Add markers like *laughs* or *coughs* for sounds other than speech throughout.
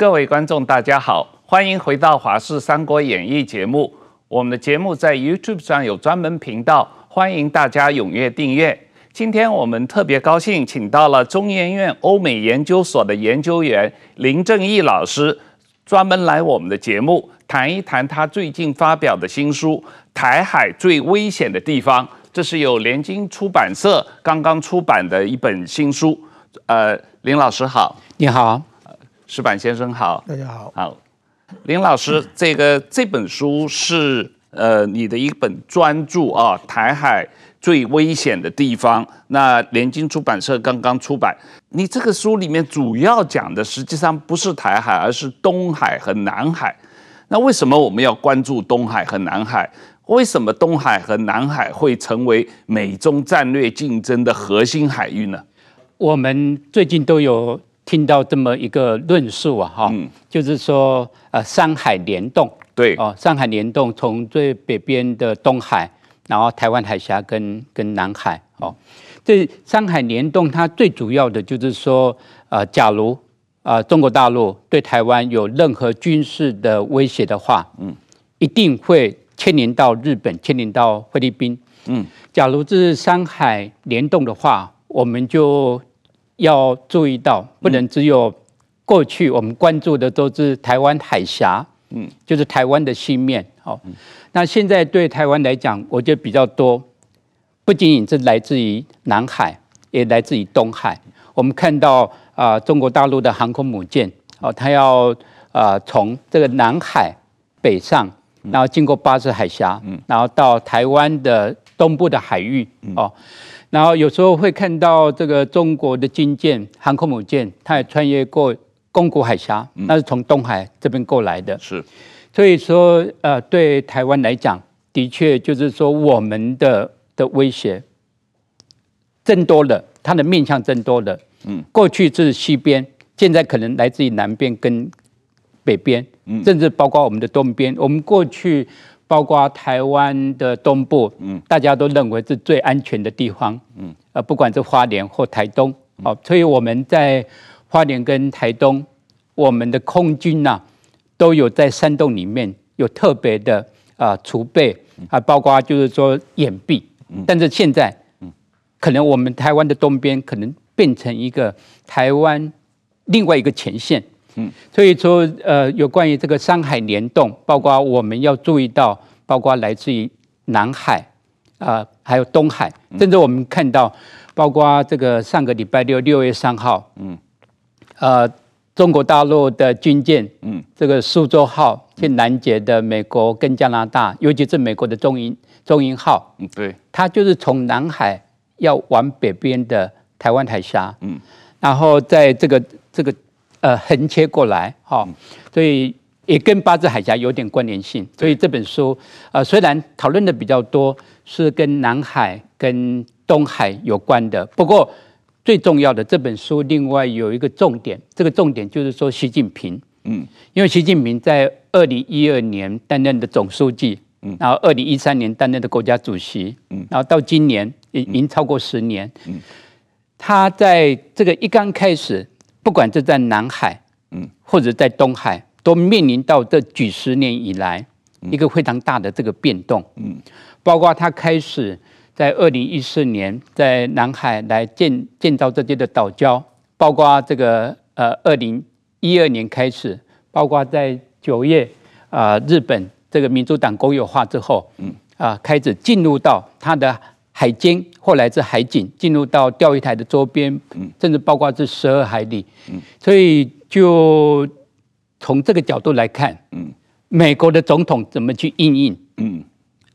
各位观众，大家好，欢迎回到《华视三国演义》节目。我们的节目在 YouTube 上有专门频道，欢迎大家踊跃订阅。今天我们特别高兴，请到了中研院欧美研究所的研究员林正义老师，专门来我们的节目谈一谈他最近发表的新书《台海最危险的地方》，这是由联经出版社刚刚出版的一本新书。呃，林老师好，你好。矢板先生好，大家好。好，林老师，这个这本书是呃你的一本专著啊，台海最危险的地方。那联经出版社刚刚出版，你这个书里面主要讲的实际上不是台海，而是东海和南海。那为什么我们要关注东海和南海？为什么东海和南海会成为美中战略竞争的核心海域呢？我们最近都有。听到这么一个论述啊，哈、嗯，就是说，呃，山海联动，对，哦，山海联动从最北边的东海，然后台湾海峡跟跟南海，哦，这山海联动它最主要的就是说，呃，假如啊、呃、中国大陆对台湾有任何军事的威胁的话，嗯，一定会牵连到日本，牵连到菲律宾，嗯，假如这是山海联动的话，我们就。要注意到，不能只有过去我们关注的都是台湾海峡，嗯，就是台湾的西面，好，那现在对台湾来讲，我觉得比较多，不仅仅是来自于南海，也来自于东海。我们看到啊、呃，中国大陆的航空母舰，哦，它要啊从这个南海北上，然后经过巴士海峡，嗯，然后到台湾的东部的海域，哦。然后有时候会看到这个中国的军舰、航空母舰，它也穿越过宫古海峡，那是从东海这边过来的。是，所以说，呃，对台湾来讲，的确就是说，我们的的威胁增多了，它的面向增多了。嗯，过去是西边，现在可能来自于南边跟北边，甚至包括我们的东边。我们过去。包括台湾的东部，嗯，大家都认为是最安全的地方，嗯，呃，不管是花莲或台东，哦，所以我们在花莲跟台东，我们的空军呐，都有在山洞里面有特别的啊储备啊，包括就是说掩蔽，但是现在，可能我们台湾的东边可能变成一个台湾另外一个前线。嗯，所以说，呃，有关于这个山海联动，包括我们要注意到，包括来自于南海，啊、呃，还有东海，甚至我们看到，包括这个上个礼拜六六月三号，嗯，呃，中国大陆的军舰，嗯，这个苏州号去拦截的美国跟加拿大，尤其是美国的中英中英号，嗯，对，它就是从南海要往北边的台湾海峡，嗯，然后在这个这个。呃，横切过来，哈，所以也跟八字海峡有点关联性。所以这本书，呃，虽然讨论的比较多是跟南海、跟东海有关的，不过最重要的这本书另外有一个重点，这个重点就是说习近平，嗯，因为习近平在二零一二年担任的总书记，嗯，然后二零一三年担任的国家主席，嗯，然后到今年已经超过十年，嗯，他在这个一刚开始。不管是在南海，嗯，或者在东海，都面临到这几十年以来一个非常大的这个变动，嗯，包括他开始在二零一四年在南海来建建造这些的岛礁，包括这个呃二零一二年开始，包括在九月啊日本这个民主党国有化之后，嗯。啊开始进入到他的。海监或来自海警进入到钓鱼台的周边，甚至包括这十二海里，所以就从这个角度来看，美国的总统怎么去应应，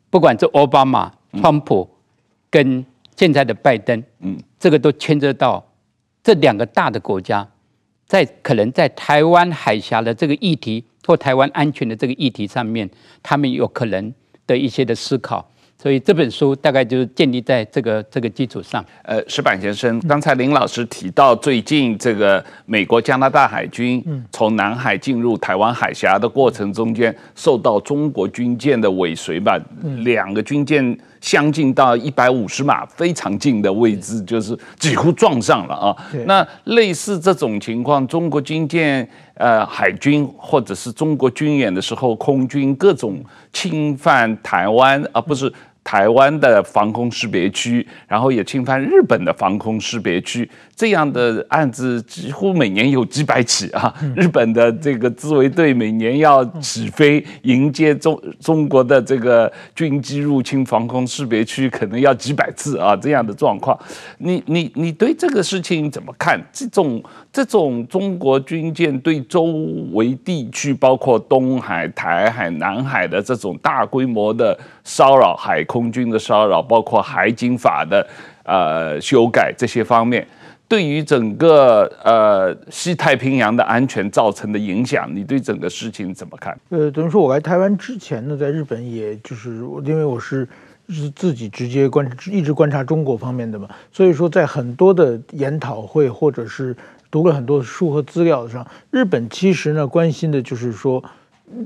不管是奥巴马、川普跟现在的拜登，这个都牵涉到这两个大的国家在可能在台湾海峡的这个议题或台湾安全的这个议题上面，他们有可能的一些的思考。所以这本书大概就是建立在这个这个基础上。呃，石板先生，刚才林老师提到，最近这个美国加拿大海军从南海进入台湾海峡的过程中间，受到中国军舰的尾随吧，两个军舰相近到一百五十码非常近的位置，就是几乎撞上了啊。那类似这种情况，中国军舰、呃海军或者是中国军演的时候，空军各种侵犯台湾啊，不是。台湾的防空识别区，然后也侵犯日本的防空识别区，这样的案子几乎每年有几百起啊。日本的这个自卫队每年要起飞迎接中中国的这个军机入侵防空识别区，可能要几百次啊。这样的状况，你你你对这个事情怎么看？这种这种中国军舰对周围地区，包括东海、台海、南海的这种大规模的骚扰海空。空军的骚扰，包括海警法的呃修改这些方面，对于整个呃西太平洋的安全造成的影响，你对整个事情怎么看？呃，等于说我来台湾之前呢，在日本，也就是因为我是是自己直接观一直观察中国方面的嘛，所以说在很多的研讨会或者是读了很多书和资料上，日本其实呢关心的就是说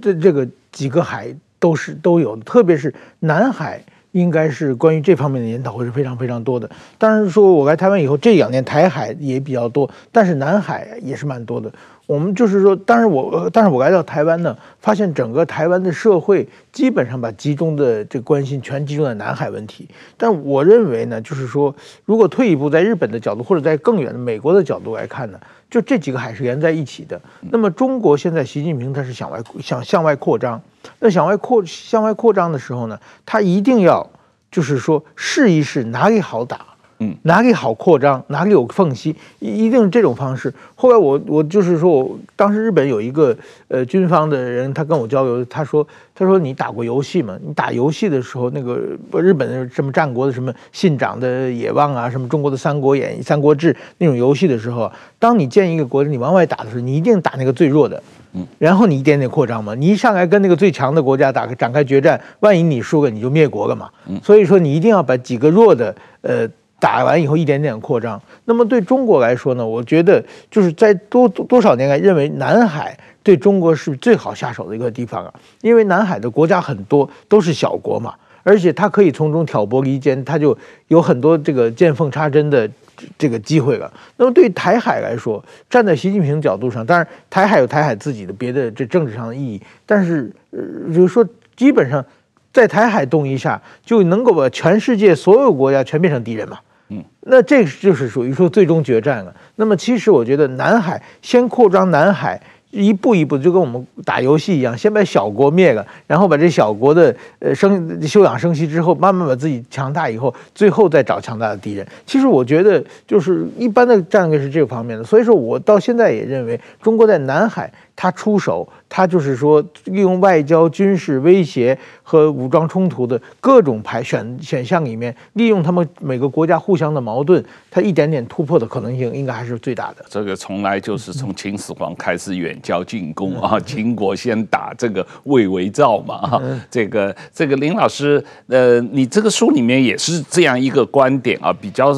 这这个几个海都是都有的，特别是南海。应该是关于这方面的研讨会是非常非常多的。当然说，我来台湾以后，这两年台海也比较多，但是南海也是蛮多的。我们就是说，但是我，但是我来到台湾呢，发现整个台湾的社会基本上把集中的这关心全集中在南海问题。但我认为呢，就是说，如果退一步，在日本的角度，或者在更远的美国的角度来看呢，就这几个海是连在一起的。那么中国现在习近平他是想外想向外扩张。那向外扩向外扩张的时候呢，他一定要就是说试一试哪里好打，嗯，哪里好扩张，哪里有缝隙，一一定是这种方式。后来我我就是说我当时日本有一个呃军方的人，他跟我交流，他说他说你打过游戏吗？你打游戏的时候，那个日本的什么战国的什么信长的野望啊，什么中国的三国演义、三国志那种游戏的时候，当你建一个国家，你往外打的时候，你一定打那个最弱的。嗯，然后你一点点扩张嘛，你一上来跟那个最强的国家打个展开决战，万一你输了，你就灭国了嘛。嗯，所以说你一定要把几个弱的，呃，打完以后一点点扩张。那么对中国来说呢，我觉得就是在多多少年来认为南海对中国是最好下手的一个地方啊，因为南海的国家很多都是小国嘛，而且它可以从中挑拨离间，它就有很多这个见缝插针的。这个机会了。那么对台海来说，站在习近平角度上，当然台海有台海自己的别的这政治上的意义，但是呃，就是说基本上在台海动一下，就能够把全世界所有国家全变成敌人嘛。嗯，那这就是属于说最终决战了。那么其实我觉得南海先扩张南海。一步一步就跟我们打游戏一样，先把小国灭了，然后把这小国的呃生休养生息之后，慢慢把自己强大以后，最后再找强大的敌人。其实我觉得就是一般的战略是这个方面的，所以说我到现在也认为中国在南海。他出手，他就是说利用外交、军事威胁和武装冲突的各种排选选项里面，利用他们每个国家互相的矛盾，他一点点突破的可能性应该还是最大的。这个从来就是从秦始皇开始远交近攻啊，秦国先打这个魏为赵嘛啊，这个这个林老师，呃，你这个书里面也是这样一个观点啊，比较。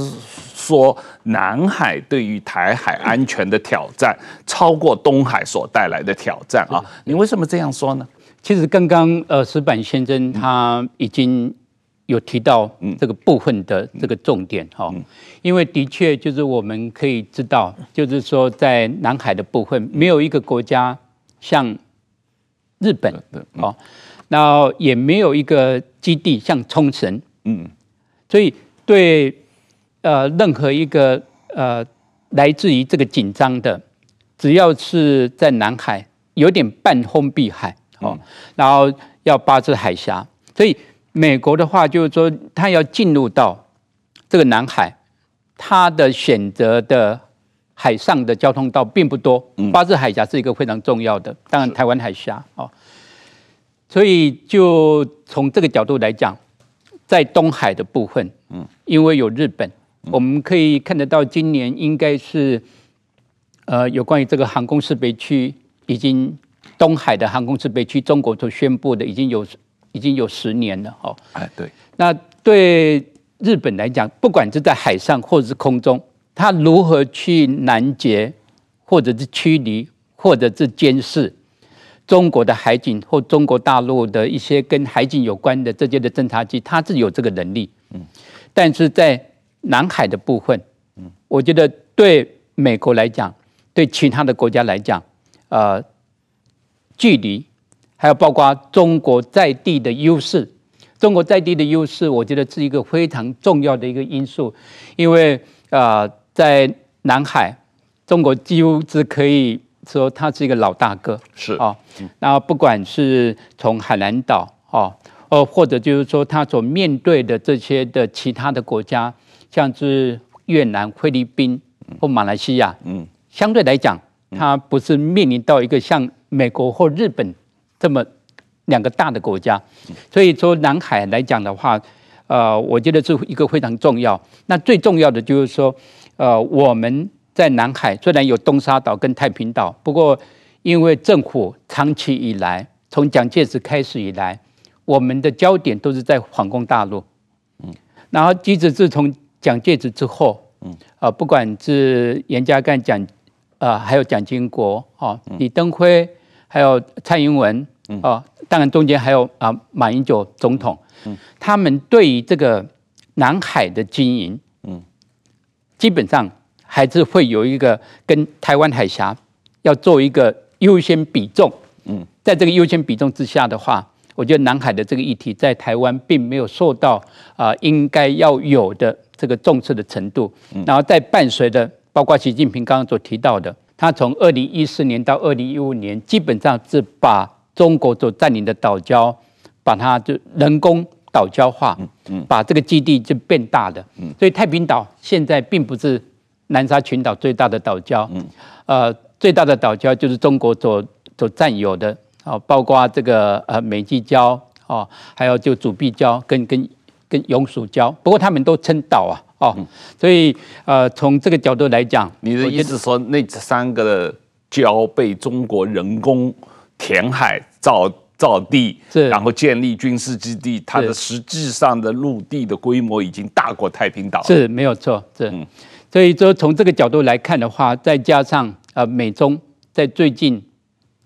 说南海对于台海安全的挑战超过东海所带来的挑战啊！你为什么这样说呢？其实刚刚呃石板先生他已经有提到这个部分的这个重点哈，因为的确就是我们可以知道，就是说在南海的部分没有一个国家像日本哦，然后也没有一个基地像冲绳，嗯，所以对。呃，任何一个呃，来自于这个紧张的，只要是在南海，有点半封闭海哦，然后要巴士海峡，所以美国的话就是说，他要进入到这个南海，他的选择的海上的交通道并不多，巴士海峡是一个非常重要的，当然台湾海峡哦，所以就从这个角度来讲，在东海的部分，嗯，因为有日本。我们可以看得到，今年应该是，呃，有关于这个航空识别区，已经东海的航空识别区，中国所宣布的已经有已经有十年了，哦。哎，对。那对日本来讲，不管是在海上或者是空中，它如何去拦截，或者是驱离，或者是监视，中国的海警或中国大陆的一些跟海警有关的这些的侦察机，它是有这个能力。嗯，但是在南海的部分，嗯，我觉得对美国来讲，对其他的国家来讲，呃，距离还有包括中国在地的优势，中国在地的优势，我觉得是一个非常重要的一个因素，因为呃，在南海，中国几乎是可以说它是一个老大哥，是。啊，那不管是从海南岛哦，呃，或者就是说他所面对的这些的其他的国家，像是越南、菲律宾或马来西亚，嗯，相对来讲，它不是面临到一个像美国或日本这么两个大的国家，所以说南海来讲的话，呃，我觉得是一个非常重要。那最重要的就是说，呃，我们。在南海虽然有东沙岛跟太平岛，不过因为政府长期以来，从蒋介石开始以来，我们的焦点都是在反攻大陆。嗯，然后即使自从蒋介石之后，嗯，啊，不管是严家淦、蒋，啊，还有蒋经国，啊，李登辉，还有蔡英文，啊，当然中间还有啊马英九总统，嗯，他们对于这个南海的经营，嗯，基本上。还是会有一个跟台湾海峡要做一个优先比重，嗯，在这个优先比重之下的话，我觉得南海的这个议题在台湾并没有受到啊、呃、应该要有的这个重视的程度，然后再伴随着包括习近平刚刚所提到的，他从二零一四年到二零一五年，基本上是把中国所占领的岛礁，把它就人工岛礁化，嗯，把这个基地就变大的，嗯，所以太平岛现在并不是。南沙群岛最大的岛礁，嗯，呃，最大的岛礁就是中国所所占有的，哦，包括这个呃美济礁，哦，还有就主壁礁跟跟跟永暑礁，不过他们都称岛啊，哦，嗯、所以呃从这个角度来讲，你的意思说那三个礁被中国人工填海造造地，是。然后建立军事基地，它的实际上的陆地的规模已经大过太平岛，是没有错，是。嗯。所以说，从这个角度来看的话，再加上呃，美中在最近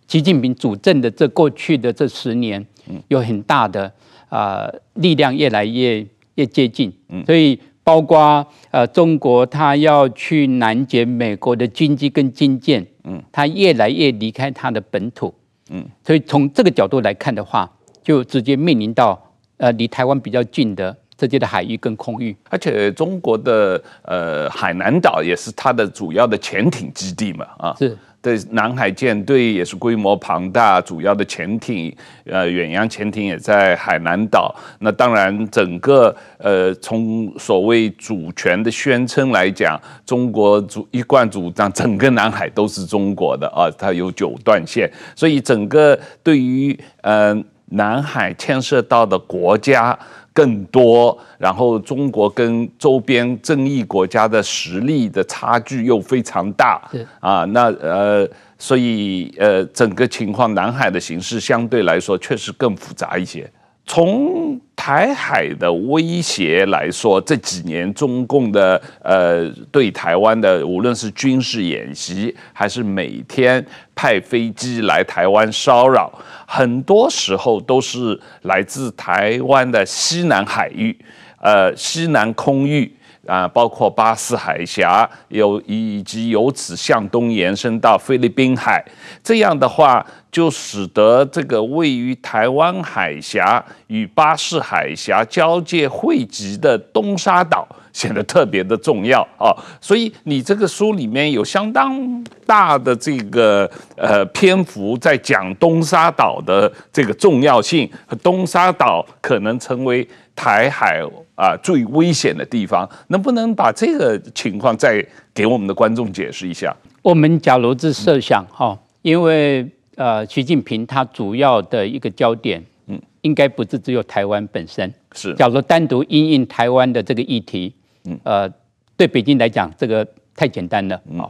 习近平主政的这过去的这十年，有很大的啊、呃、力量越来越越接近，所以包括呃中国，它要去拦截美国的军机跟军舰，嗯，他越来越离开它的本土，嗯，所以从这个角度来看的话，就直接面临到呃离台湾比较近的。这些的海域跟空域，而且中国的呃海南岛也是它的主要的潜艇基地嘛，啊，是对南海舰队也是规模庞大，主要的潜艇呃远洋潜艇也在海南岛。那当然，整个呃从所谓主权的宣称来讲，中国主一贯主张整个南海都是中国的啊，它有九段线，所以整个对于呃南海牵涉到的国家。更多，然后中国跟周边争议国家的实力的差距又非常大，是啊，那呃，所以呃，整个情况，南海的形势相对来说确实更复杂一些。从台海的威胁来说，这几年中共的呃对台湾的无论是军事演习，还是每天派飞机来台湾骚扰，很多时候都是来自台湾的西南海域，呃西南空域。啊，包括巴士海峡，有以及由此向东延伸到菲律宾海，这样的话。就使得这个位于台湾海峡与巴士海峡交界汇集的东沙岛显得特别的重要啊！所以你这个书里面有相当大的这个呃篇幅在讲东沙岛的这个重要性，东沙岛可能成为台海啊最危险的地方，能不能把这个情况再给我们的观众解释一下？我们假如是设想哈，因为。呃，习近平他主要的一个焦点，嗯，应该不是只有台湾本身。是，假如单独因应台湾的这个议题，嗯，呃，对北京来讲，这个太简单了。嗯，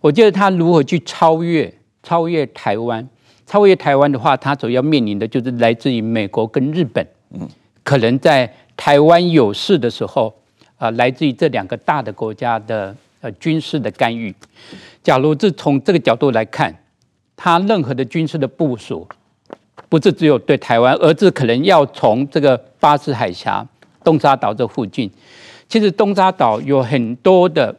我觉得他如何去超越超越台湾，超越台湾的话，他所要面临的就是来自于美国跟日本，嗯，可能在台湾有事的时候，啊、呃，来自于这两个大的国家的呃军事的干预。假如是从这个角度来看。他任何的军事的部署，不是只有对台湾，而是可能要从这个巴士海峡、东沙岛这附近。其实东沙岛有很多的，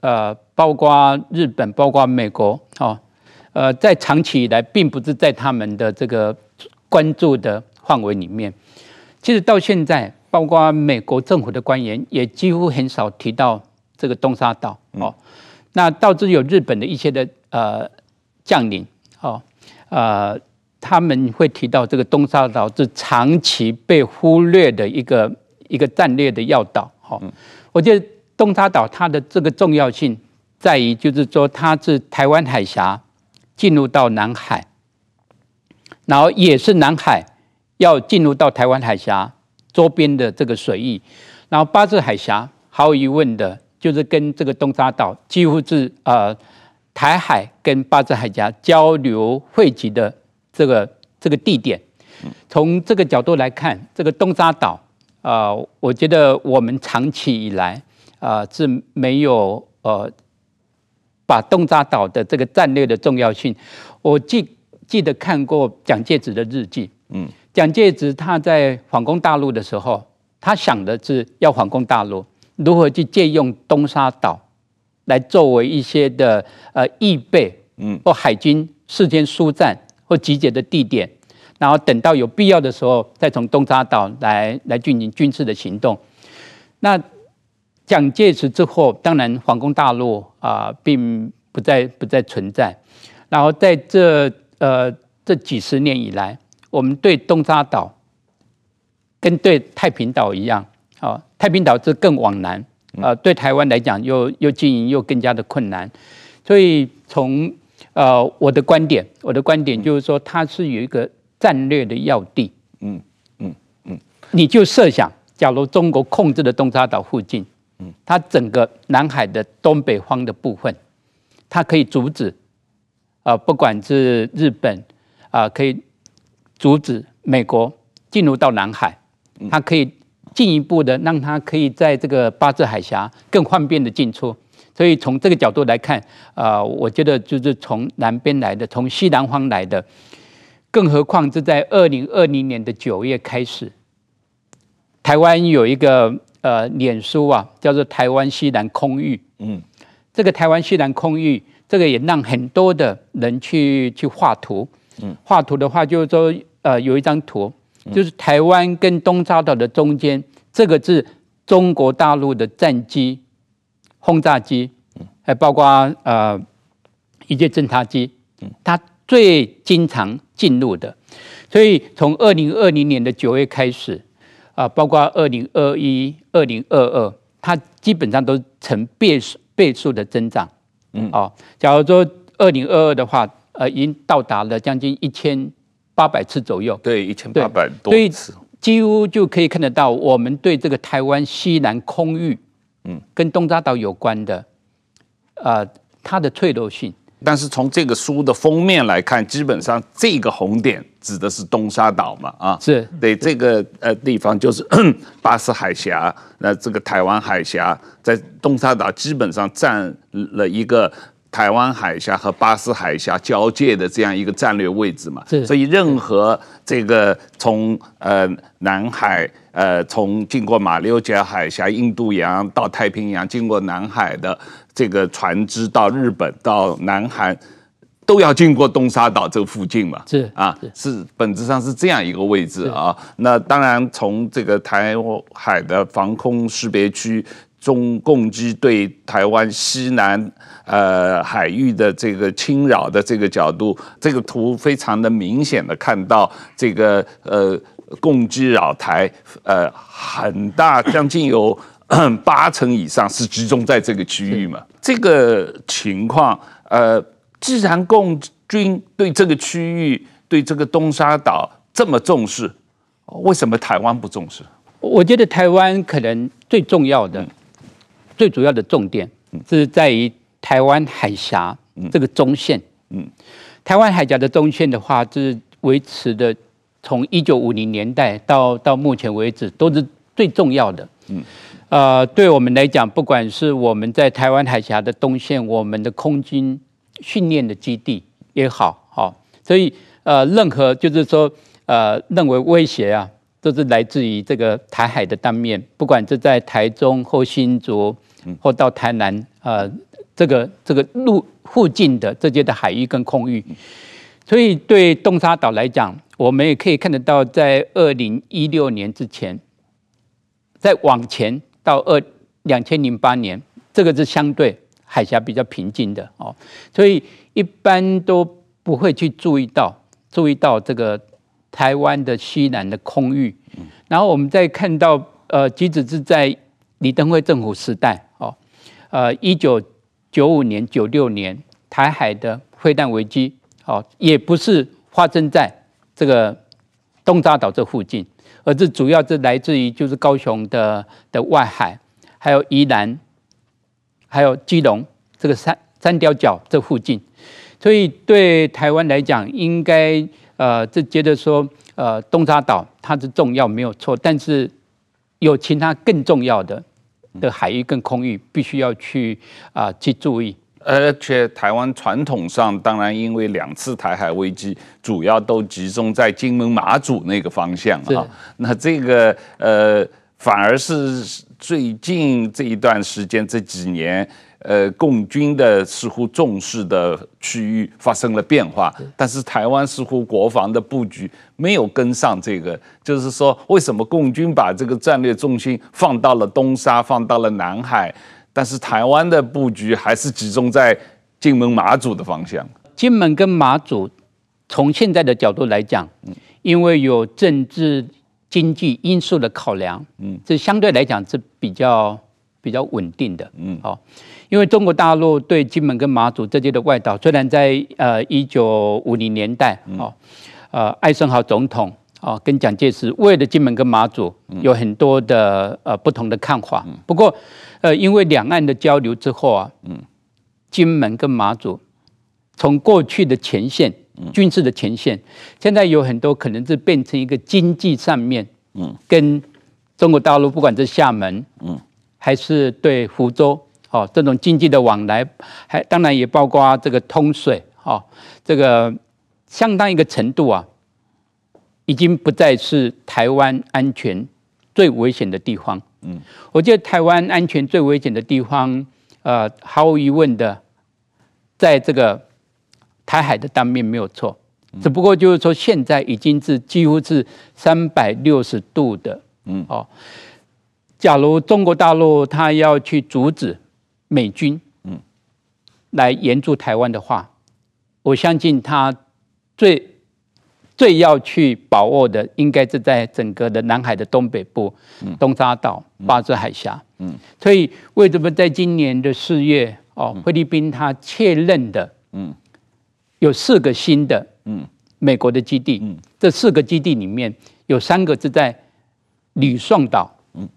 呃，包括日本、包括美国，哦，呃，在长期以来，并不是在他们的这个关注的范围里面。其实到现在，包括美国政府的官员也几乎很少提到这个东沙岛哦。那导致有日本的一些的呃将领哦，呃，他们会提到这个东沙岛是长期被忽略的一个一个战略的要岛。好，我觉得东沙岛它的这个重要性在于，就是说它是台湾海峡进入到南海，然后也是南海。要进入到台湾海峡周边的这个水域，然后巴士海峡毫无疑问的，就是跟这个东沙岛几乎是呃台海跟巴士海峡交流汇集的这个这个地点。从这个角度来看，这个东沙岛啊、呃，我觉得我们长期以来啊、呃、是没有呃把东沙岛的这个战略的重要性。我记记得看过蒋介石的日记，嗯。蒋介石他在反攻大陆的时候，他想的是要反攻大陆，如何去借用东沙岛来作为一些的呃预备，嗯，或海军事先疏散或集结的地点，然后等到有必要的时候，再从东沙岛来来进行军事的行动。那蒋介石之后，当然皇宫大陆啊、呃，并不再不再存在。然后在这呃这几十年以来。我们对东沙岛跟对太平岛一样，啊，太平岛是更往南，呃，对台湾来讲又又经营又更加的困难，所以从呃我的观点，我的观点就是说，它是有一个战略的要地，嗯嗯嗯，你就设想，假如中国控制了东沙岛附近，嗯，它整个南海的东北方的部分，它可以阻止，啊，不管是日本，啊，可以。阻止美国进入到南海，它可以进一步的让它可以在这个巴士海峡更方便的进出。所以从这个角度来看，啊、呃，我觉得就是从南边来的，从西南方来的，更何况是在二零二零年的九月开始，台湾有一个呃脸书啊，叫做台湾西南空域。嗯，这个台湾西南空域，这个也让很多的人去去画图。嗯，画图的话就是说。呃，有一张图，就是台湾跟东沙岛的中间，这个是中国大陆的战机、轰炸机，还包括呃一些侦察机，它最经常进入的。所以从二零二零年的九月开始，啊，包括二零二一、二零二二，它基本上都呈倍数倍数的增长。嗯，哦，假如说二零二二的话，呃，已经到达了将近一千。八百次左右，对，一千八百多次，几乎就可以看得到，我们对这个台湾西南空域，嗯，跟东沙岛有关的，呃，它的脆弱性。但是从这个书的封面来看，基本上这个红点指的是东沙岛嘛，啊，是对这个呃地方就是 *coughs* 巴士海峡，那这个台湾海峡在东沙岛基本上占了一个。台湾海峡和巴士海峡交界的这样一个战略位置嘛，所以任何这个从呃南海呃从经过马六甲海峡、印度洋到太平洋，经过南海的这个船只到日本到南韩，都要经过东沙岛这附近嘛，是啊，是本质上是这样一个位置啊。那当然从这个台海的防空识别区。中共机对台湾西南呃海域的这个侵扰的这个角度，这个图非常的明显的看到这个呃共机扰台呃很大，将近有 *coughs* 八成以上是集中在这个区域嘛。这个情况呃，既然共军对这个区域对这个东沙岛这么重视，为什么台湾不重视？我觉得台湾可能最重要的。最主要的重点是在于台湾海峡这个中线。嗯，台湾海峡的中线的话，是维持的从一九五零年代到到目前为止都是最重要的。嗯，呃，对我们来讲，不管是我们在台湾海峡的东线，我们的空军训练的基地也好，哦，所以呃，任何就是说呃，认为威胁啊，都是来自于这个台海的当面，不管是在台中或新竹，或到台南呃，这个这个陆附近的这些的海域跟空域。所以对东沙岛来讲，我们也可以看得到，在二零一六年之前，再往前到二两千零八年，这个是相对海峡比较平静的哦，所以一般都不会去注意到注意到这个台湾的西南的空域。然后我们再看到，呃，即使是在李登辉政府时代哦，呃，一九九五年、九六年台海的飞弹危机。哦，也不是发生在这个东沙岛这附近，而是主要是来自于就是高雄的的外海，还有宜兰，还有基隆这个三三貂角这附近，所以对台湾来讲，应该呃，就觉得说呃，东沙岛它是重要没有错，但是有其他更重要的的海域跟空域，必须要去啊、去注意。而且台湾传统上，当然因为两次台海危机，主要都集中在金门马祖那个方向啊。那这个呃，反而是最近这一段时间这几年，呃，共军的似乎重视的区域发生了变化，但是台湾似乎国防的布局没有跟上这个。就是说，为什么共军把这个战略重心放到了东沙，放到了南海？但是台湾的布局还是集中在金门、马祖的方向。金门跟马祖，从现在的角度来讲，因为有政治经济因素的考量，嗯，这相对来讲是比较比较稳定的，嗯，好，因为中国大陆对金门跟马祖这些的外岛，虽然在呃一九五零年代，哦，呃，艾森豪总统啊跟蒋介石为了金门跟马祖有很多的呃不同的看法，不过。呃，因为两岸的交流之后啊，嗯，金门跟马祖从过去的前线，军事的前线，现在有很多可能是变成一个经济上面，嗯，跟中国大陆不管是厦门，嗯，还是对福州，哦，这种经济的往来，还当然也包括这个通水，哦，这个相当一个程度啊，已经不再是台湾安全最危险的地方。嗯，我觉得台湾安全最危险的地方，呃，毫无疑问的，在这个台海的当面没有错，只不过就是说现在已经是几乎是三百六十度的，嗯，哦，假如中国大陆他要去阻止美军，嗯，来援助台湾的话，我相信他最。最要去把握的，应该是在整个的南海的东北部，东沙岛、巴士海峡。嗯，所以为什么在今年的四月，哦，菲律宾他确认的，嗯，有四个新的，嗯，美国的基地，嗯，这四个基地里面有三个是在吕宋岛，嗯，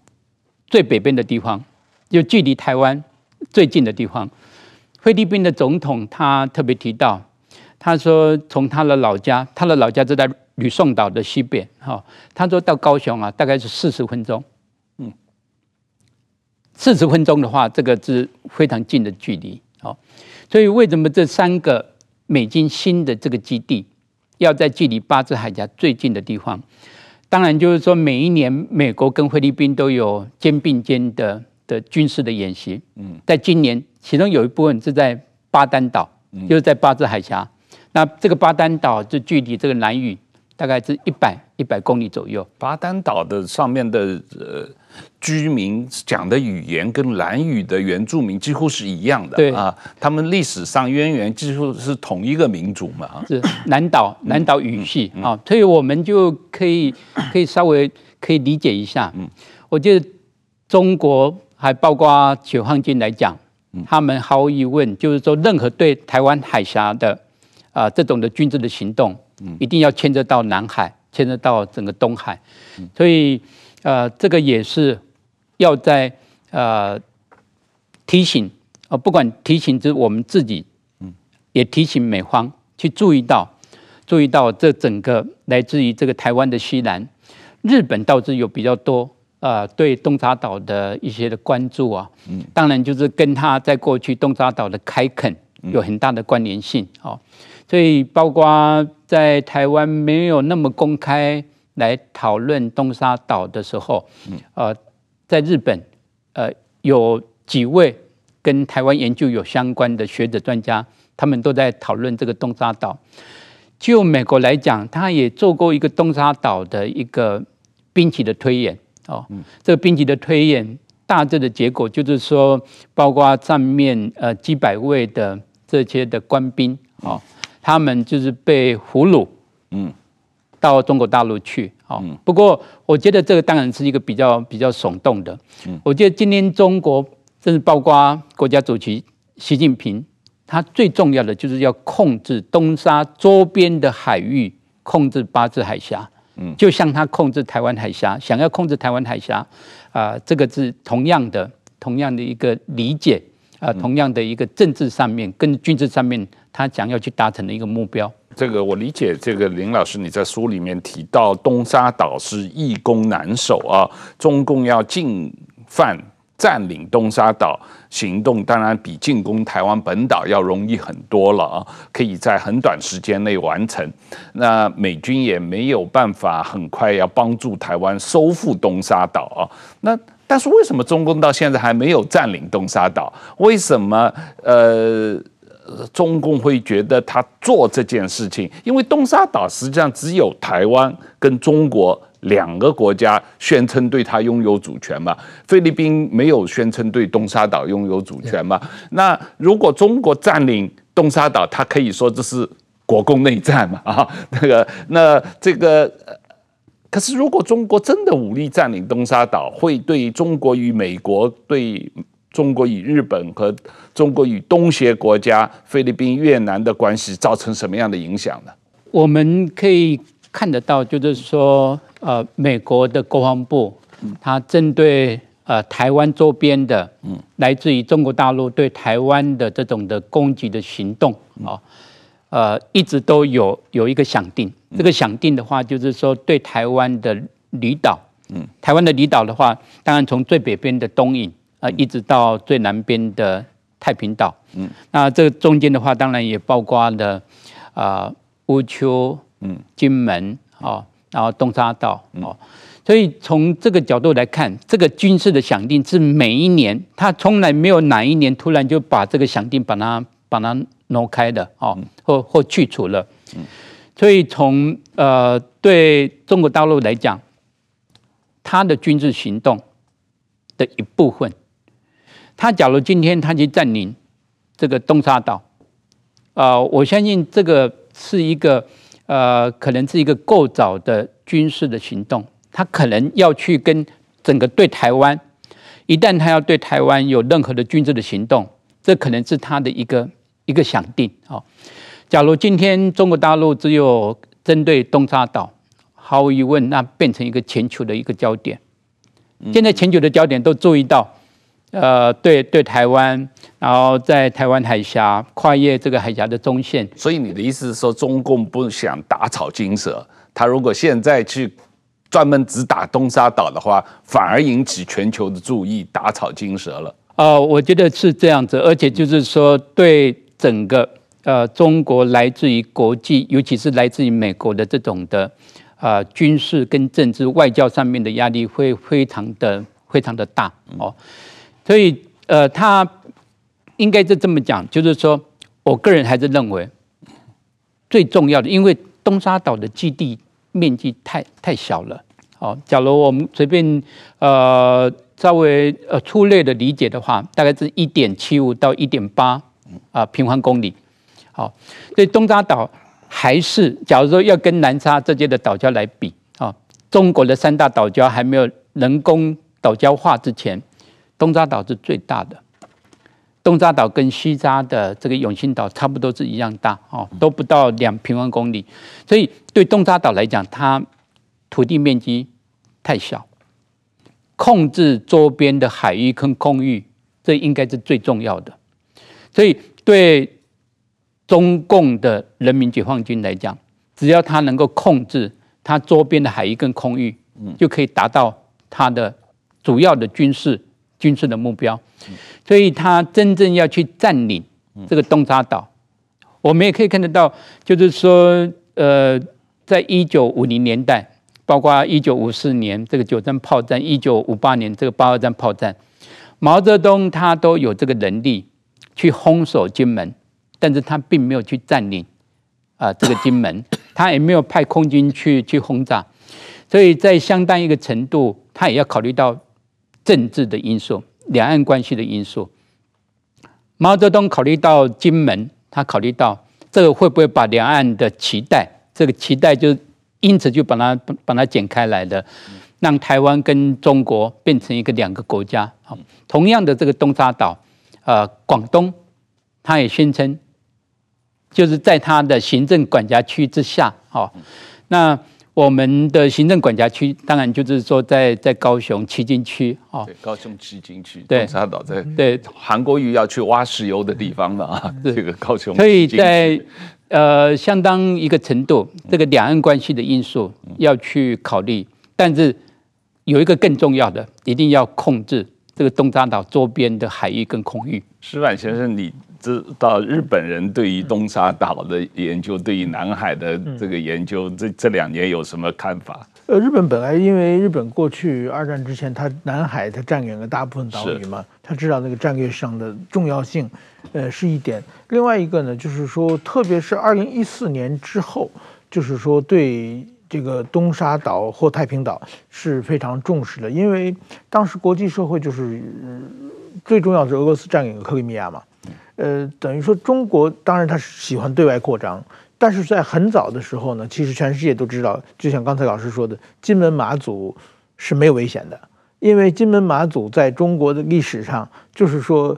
最北边的地方，就距离台湾最近的地方。菲律宾的总统他特别提到。他说，从他的老家，他的老家就在吕宋岛的西边，哈。他说到高雄啊，大概是四十分钟，嗯，四十分钟的话，这个是非常近的距离，好。所以为什么这三个美军新的这个基地要在距离巴士海峡最近的地方？当然就是说，每一年美国跟菲律宾都有肩并肩的的军事的演习，嗯，在今年，其中有一部分是在巴丹岛，就是在巴士海峡。那这个巴丹岛就距离这个南屿大概是一百一百公里左右。巴丹岛的上面的呃居民讲的语言跟南屿的原住民几乎是一样的，对啊，他们历史上渊源几乎是同一个民族嘛。是南岛南岛语系啊，所以我们就可以可以稍微可以理解一下。嗯，我觉得中国还包括解放军来讲，他们毫无疑问就是说，任何对台湾海峡的。啊，这种的军事的行动，一定要牵涉到南海，牵涉到整个东海，所以呃，这个也是要在呃提醒啊，不管提醒着我们自己，也提醒美方去注意到，注意到这整个来自于这个台湾的西南，日本倒是有比较多啊，对东沙岛的一些的关注啊，当然就是跟他在过去东沙岛的开垦有很大的关联性哦。所以包括在台湾没有那么公开来讨论东沙岛的时候，呃，在日本，呃，有几位跟台湾研究有相关的学者专家，他们都在讨论这个东沙岛。就美国来讲，他也做过一个东沙岛的一个兵棋的推演哦。这个兵棋的推演大致的结果就是说，包括上面呃几百位的这些的官兵哦。他们就是被俘虏，嗯，到中国大陆去，好，不过我觉得这个当然是一个比较比较耸动的，嗯，我觉得今天中国，甚至包括国家主席习近平，他最重要的就是要控制东沙周边的海域，控制八字海峡，嗯，就像他控制台湾海峡，想要控制台湾海峡，啊，这个是同样的，同样的一个理解。啊，同样的一个政治上面跟军事上面，他想要去达成的一个目标。这个我理解。这个林老师，你在书里面提到东沙岛是易攻难守啊，中共要进犯占领东沙岛行动，当然比进攻台湾本岛要容易很多了啊，可以在很短时间内完成。那美军也没有办法很快要帮助台湾收复东沙岛啊，那。但是为什么中共到现在还没有占领东沙岛？为什么呃，中共会觉得他做这件事情？因为东沙岛实际上只有台湾跟中国两个国家宣称对他拥有主权嘛，菲律宾没有宣称对东沙岛拥有主权嘛。那如果中国占领东沙岛，他可以说这是国共内战嘛？啊，那个那这个。可是，如果中国真的武力占领东沙岛，会对中国与美国、对中国与日本和中国与东协国家菲律宾、越南的关系造成什么样的影响呢？我们可以看得到，就是说，呃，美国的国防部，它针对呃台湾周边的，嗯，来自于中国大陆对台湾的这种的攻击的行动啊。呃，一直都有有一个想定，这个想定的话，就是说对台湾的离岛，嗯，台湾的离岛的话，当然从最北边的东引啊，一直到最南边的太平岛，嗯，那这个中间的话，当然也包括了啊乌丘，嗯，金门哦，然后东沙岛哦，所以从这个角度来看，这个军事的想定是每一年，他从来没有哪一年突然就把这个想定把它把它。挪开的哦，或或去除了，所以从呃对中国大陆来讲，他的军事行动的一部分，他假如今天他去占领这个东沙岛，啊、呃，我相信这个是一个呃可能是一个够早的军事的行动，他可能要去跟整个对台湾，一旦他要对台湾有任何的军事的行动，这可能是他的一个。一个想定啊，假如今天中国大陆只有针对东沙岛，毫无疑问，那变成一个全球的一个焦点。现在全球的焦点都注意到，呃，对对台湾，然后在台湾海峡跨越这个海峡的中线。所以你的意思是说，中共不想打草惊蛇，他如果现在去专门只打东沙岛的话，反而引起全球的注意，打草惊蛇了。呃，我觉得是这样子，而且就是说对。整个呃，中国来自于国际，尤其是来自于美国的这种的啊、呃、军事跟政治外交上面的压力会非常的非常的大哦，所以呃，他应该是这么讲，就是说我个人还是认为最重要的，因为东沙岛的基地面积太太小了哦。假如我们随便呃稍微呃粗略的理解的话，大概是一点七五到一点八。啊，平方公里，好，所以东沙岛还是，假如说要跟南沙这些的岛礁来比啊，中国的三大岛礁还没有人工岛礁化之前，东沙岛是最大的。东沙岛跟西沙的这个永兴岛差不多是一样大哦，都不到两平方公里，所以对东沙岛来讲，它土地面积太小，控制周边的海域跟空域，这应该是最重要的。所以，对中共的人民解放军来讲，只要他能够控制他周边的海域跟空域，就可以达到他的主要的军事军事的目标。所以，他真正要去占领这个东沙岛，我们也可以看得到，就是说，呃，在一九五零年代，包括一九五四年这个九战炮战，一九五八年这个八二战炮战，毛泽东他都有这个能力去轰守金门，但是他并没有去占领啊、这个金门，*coughs* 他也没有派空军去去轰炸，所以在相当一个程度，他也要考虑到政治的因素、两岸关系的因素。毛泽东考虑到金门，他考虑到这个会不会把两岸的脐带，这个脐带就因此就把它把它剪开来的，让台湾跟中国变成一个两个国家。同样的这个东沙岛，呃，广东，他也宣称，就是在他的行政管辖区之下。好，那。我们的行政管辖区，当然就是说在在高雄旗津区哦，对，高雄旗津区，对，东沙岛在对韩国瑜要去挖石油的地方了啊，这个高雄，所以在呃相当一个程度，这个两岸关系的因素要去考虑，但是有一个更重要的，一定要控制这个东沙岛周边的海域跟空域。石板先生，你。知道日本人对于东沙岛的研究，对于南海的这个研究，这这两年有什么看法？呃，日本本来因为日本过去二战之前，它南海它占领了大部分岛屿嘛，他知道那个战略上的重要性，呃，是一点。另外一个呢，就是说，特别是二零一四年之后，就是说对这个东沙岛或太平岛是非常重视的，因为当时国际社会就是最重要是俄罗斯占领克里米亚嘛。呃，等于说中国当然他是喜欢对外扩张，但是在很早的时候呢，其实全世界都知道，就像刚才老师说的，金门马祖是没有危险的，因为金门马祖在中国的历史上就是说，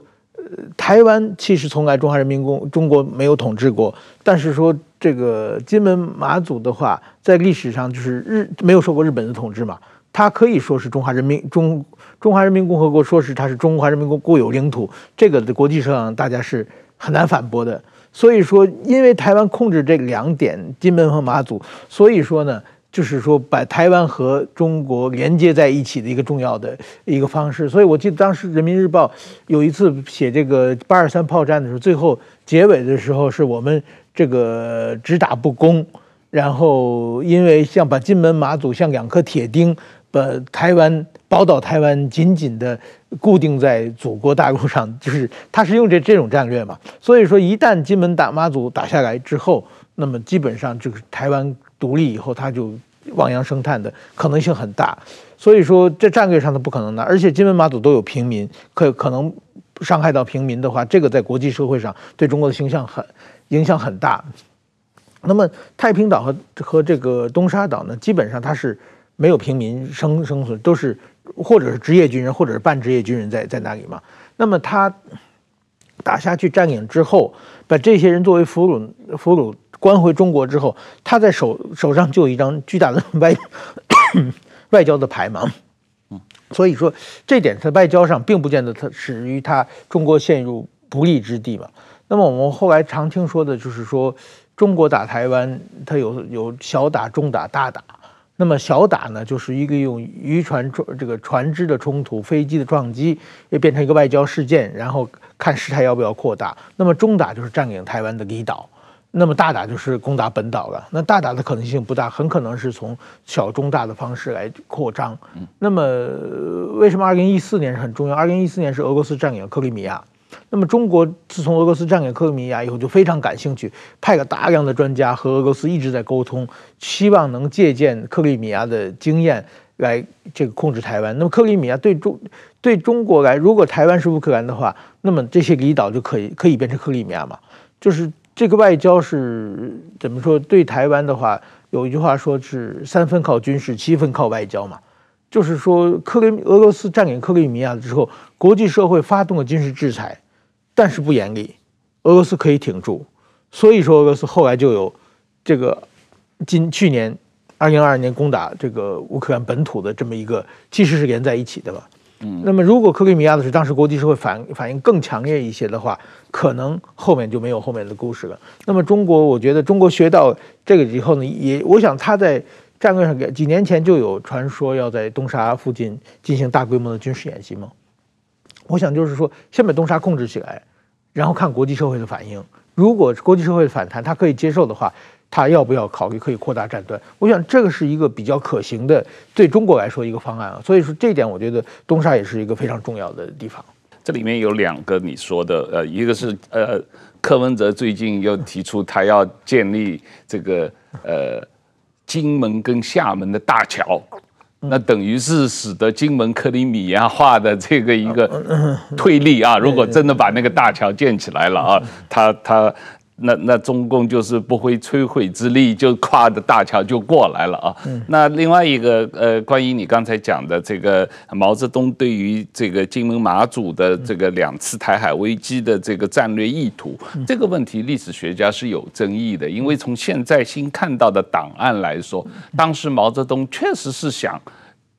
台湾其实从来中华人民共中国没有统治过，但是说这个金门马祖的话，在历史上就是日没有受过日本的统治嘛。它可以说是中华人民中中华人民共和国，说是它是中华人民共固有领土，这个的国际上大家是很难反驳的。所以说，因为台湾控制这两点，金门和马祖，所以说呢，就是说把台湾和中国连接在一起的一个重要的一个方式。所以我记得当时《人民日报》有一次写这个八二三炮战的时候，最后结尾的时候是我们这个只打不攻，然后因为像把金门马祖像两颗铁钉。把台湾宝岛台湾紧紧地固定在祖国大陆上，就是他是用这这种战略嘛。所以说，一旦金门打马祖打下来之后，那么基本上就是台湾独立以后，他就望洋生叹的可能性很大。所以说，这战略上的不可能的，而且金门马祖都有平民，可可能伤害到平民的话，这个在国际社会上对中国的形象很影响很大。那么太平岛和和这个东沙岛呢，基本上它是。没有平民生生存，都是或者是职业军人，或者是半职业军人在在那里嘛。那么他打下去占领之后，把这些人作为俘虏俘虏关回中国之后，他在手手上就有一张巨大的 *coughs* 外 *coughs* 外交的牌嘛。所以说这点在外交上并不见得他使于他中国陷入不利之地嘛。那么我们后来常听说的就是说，中国打台湾，他有有小打、中打、大打。那么小打呢，就是一个用渔船这个船只的冲突、飞机的撞击，也变成一个外交事件，然后看事态要不要扩大。那么中打就是占领台湾的离岛，那么大打就是攻打本岛了。那大打的可能性不大，很可能是从小中大的方式来扩张。那么为什么二零一四年是很重要？二零一四年是俄罗斯占领克里米亚。那么中国自从俄罗斯占领克里米亚以后，就非常感兴趣，派了大量的专家和俄罗斯一直在沟通，希望能借鉴克里米亚的经验来这个控制台湾。那么克里米亚对中对中国来，如果台湾是乌克兰的话，那么这些离岛就可以可以变成克里米亚嘛？就是这个外交是怎么说？对台湾的话，有一句话说是三分靠军事，七分靠外交嘛。就是说，克里俄罗斯占领克里米亚之后，国际社会发动了军事制裁。但是不严厉，俄罗斯可以挺住，所以说俄罗斯后来就有这个今去年二零二二年攻打这个乌克兰本土的这么一个，其实是连在一起的吧。嗯，那么如果克里米亚的是当时国际社会反反应更强烈一些的话，可能后面就没有后面的故事了。那么中国，我觉得中国学到这个以后呢，也我想他在战略上给几年前就有传说要在东沙附近进行大规模的军事演习吗？我想就是说，先把东沙控制起来。然后看国际社会的反应，如果国际社会的反弹他可以接受的话，他要不要考虑可以扩大战端？我想这个是一个比较可行的，对中国来说一个方案啊。所以说这一点，我觉得东沙也是一个非常重要的地方。这里面有两个你说的，呃，一个是呃，柯文哲最近又提出他要建立这个呃金门跟厦门的大桥，那等于是使得金门克里米亚化的这个一个推力啊，如果真的把那个大桥建起来了啊，他他。那那中共就是不费吹灰之力就跨着大桥就过来了啊。嗯、那另外一个呃，关于你刚才讲的这个毛泽东对于这个金门马祖的这个两次台海危机的这个战略意图，嗯、这个问题历史学家是有争议的，因为从现在新看到的档案来说，当时毛泽东确实是想。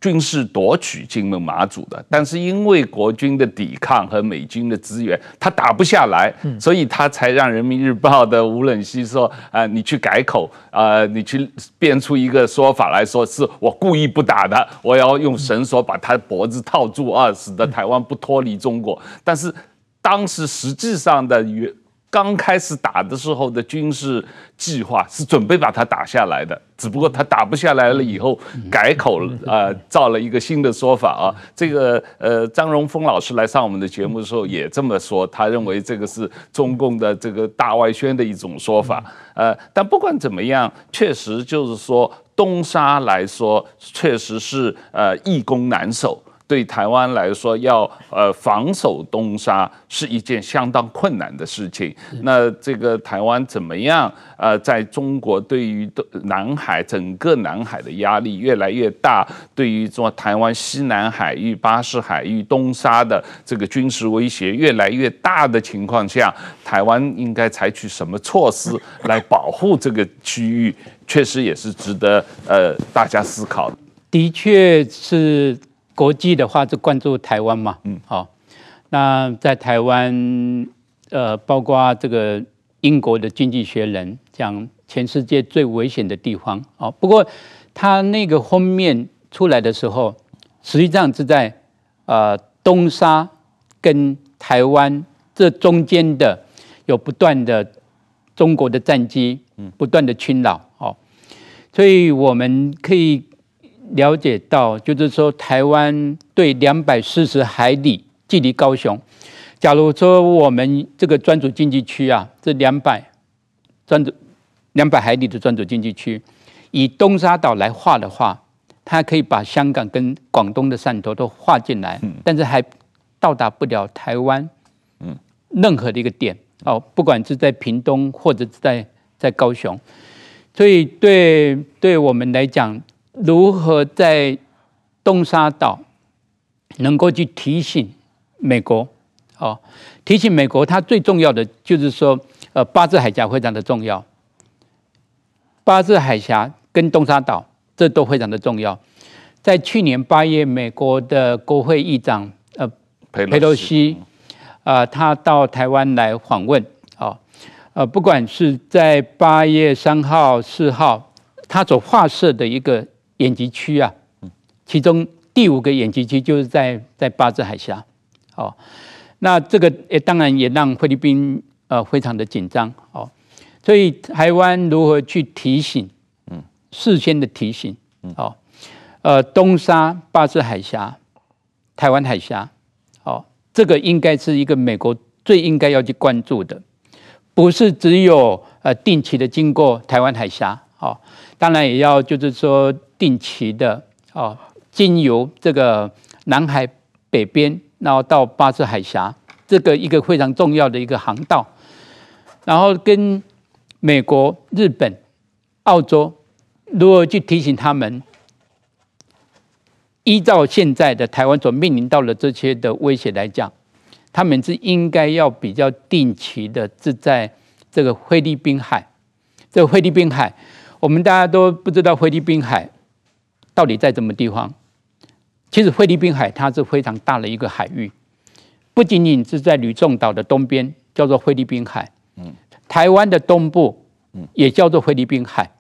军事夺取金门马祖的，但是因为国军的抵抗和美军的支援，他打不下来，所以他才让人民日报的吴冷西说：“啊、呃，你去改口，啊、呃，你去编出一个说法来说，是我故意不打的，我要用绳索把他脖子套住啊，使得台湾不脱离中国。”但是当时实际上的原。刚开始打的时候的军事计划是准备把它打下来的，只不过他打不下来了以后改口了，呃，造了一个新的说法啊。这个呃，张荣峰老师来上我们的节目的时候也这么说，他认为这个是中共的这个大外宣的一种说法。呃，但不管怎么样，确实就是说东沙来说，确实是呃易攻难守。对台湾来说，要呃防守东沙是一件相当困难的事情。那这个台湾怎么样？呃，在中国对于南海整个南海的压力越来越大，对于说台湾西南海域、巴士海域、东沙的这个军事威胁越来越大的情况下，台湾应该采取什么措施来保护这个区域？确实也是值得呃大家思考的。的确是。国际的话就关注台湾嘛，嗯，好，那在台湾，呃，包括这个英国的《经济学人》讲全世界最危险的地方，哦，不过他那个封面出来的时候，实际上是在呃东沙跟台湾这中间的有不断的中国的战机，嗯，不断的侵扰，哦，所以我们可以。了解到，就是说，台湾对两百四十海里距离高雄，假如说我们这个专属经济区啊，这两百专属两百海里的专属经济区，以东沙岛来划的话，它可以把香港跟广东的汕头都划进来，但是还到达不了台湾，任何的一个点哦，不管是在屏东或者是在在高雄，所以对对我们来讲。如何在东沙岛能够去提醒美国？哦，提醒美国，它最重要的就是说，呃，巴士海峡非常的重要。巴士海峡跟东沙岛这都非常的重要。在去年八月，美国的国会议长呃佩洛西啊，他到台湾来访问。哦，呃，不管是在八月三号、四号，他所划设的一个。演习区啊，其中第五个演习区就是在在巴士海峡，哦，那这个也当然也让菲律宾呃非常的紧张。哦，所以台湾如何去提醒，嗯，事先的提醒，哦，呃，东沙、巴士海峡、台湾海峡，哦，这个应该是一个美国最应该要去关注的，不是只有呃定期的经过台湾海峡，哦，当然也要就是说。定期的哦，经由这个南海北边，然后到巴士海峡，这个一个非常重要的一个航道，然后跟美国、日本、澳洲如何去提醒他们，依照现在的台湾所面临到的这些的威胁来讲，他们是应该要比较定期的，是在这个菲律宾海。这个菲律宾海，我们大家都不知道菲律宾海。到底在什么地方？其实菲律宾海它是非常大的一个海域，不仅仅是在吕宋岛的东边叫做菲律宾海，嗯，台湾的东部也叫做菲律宾海，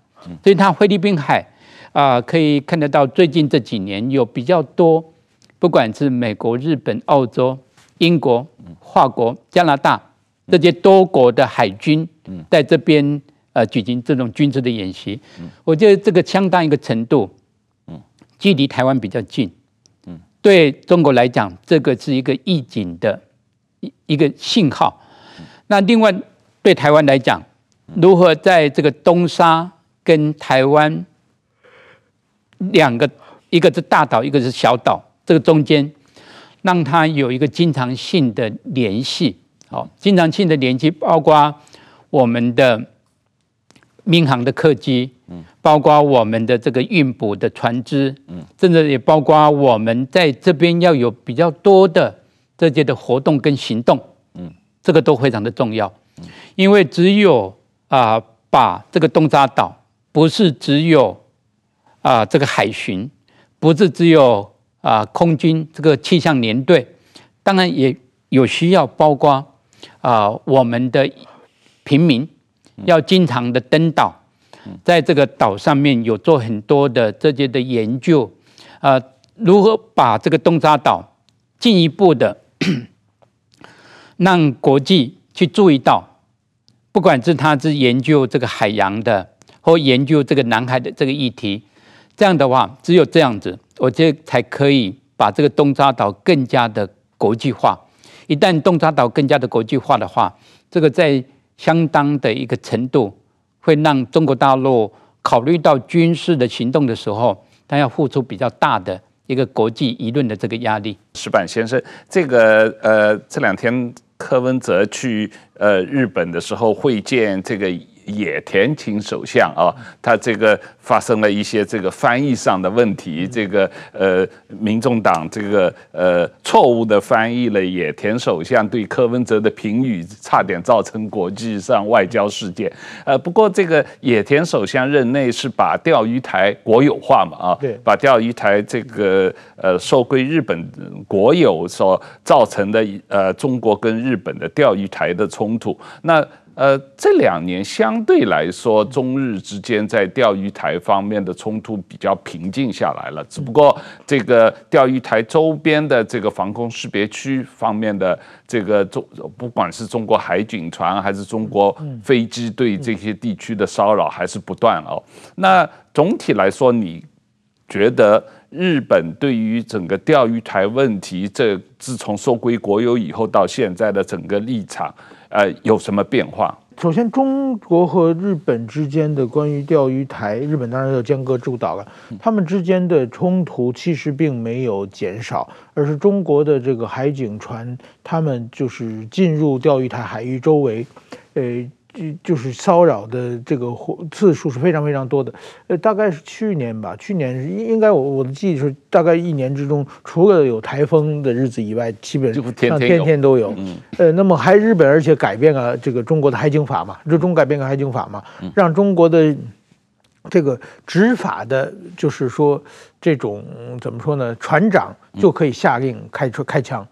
所以它菲律宾海啊，可以看得到最近这几年有比较多，不管是美国、日本、澳洲、英国、法国、加拿大这些多国的海军在这边呃举行这种军事的演习，我觉得这个相当一个程度，距离台湾比较近，嗯对中国来讲，这个是一个预警的一一个信号。那另外对台湾来讲，如何在这个东沙跟台湾两个，一个是大岛，一个是小岛，这个中间。让它有一个经常性的联系，好，经常性的联系包括我们的民航的客机，嗯，包括我们的这个运补的船只，嗯，甚至也包括我们在这边要有比较多的这些的活动跟行动，嗯，这个都非常的重要，因为只有啊把这个东沙岛不是只有啊这个海巡，不是只有。啊，空军这个气象联队，当然也有需要，包括啊，我们的平民要经常的登岛，在这个岛上面有做很多的这些的研究，啊，如何把这个东沙岛进一步的 *coughs* 让国际去注意到，不管是他是研究这个海洋的，或研究这个南海的这个议题，这样的话，只有这样子。我觉得才可以把这个东沙岛更加的国际化。一旦东沙岛更加的国际化的话，这个在相当的一个程度，会让中国大陆考虑到军事的行动的时候，他要付出比较大的一个国际舆论的这个压力。石板先生，这个呃，这两天柯文哲去呃日本的时候会见这个。野田勤首相啊，他这个发生了一些这个翻译上的问题，这个呃，民众党这个呃错误的翻译了野田首相对柯文哲的评语，差点造成国际上外交事件。呃，不过这个野田首相任内是把钓鱼台国有化嘛啊，对，把钓鱼台这个呃收归日本国有所造成的呃中国跟日本的钓鱼台的冲突，那。呃，这两年相对来说，中日之间在钓鱼台方面的冲突比较平静下来了。只不过，这个钓鱼台周边的这个防空识别区方面的这个中，不管是中国海警船还是中国飞机对这些地区的骚扰还是不断哦。那总体来说，你觉得日本对于整个钓鱼台问题，这自从收归国有以后到现在的整个立场？呃，有什么变化？首先，中国和日本之间的关于钓鱼台，日本当然要尖阁诸岛了，他们之间的冲突其实并没有减少，而是中国的这个海警船，他们就是进入钓鱼台海域周围，呃。就就是骚扰的这个次数是非常非常多的，呃，大概是去年吧，去年应应该我我的记忆是大概一年之中，除了有台风的日子以外，基本上天天都有。呃，那么还日本而且改变了这个中国的海警法嘛，就中改变了海警法嘛，让中国的这个执法的，就是说这种怎么说呢，船长就可以下令开车开枪。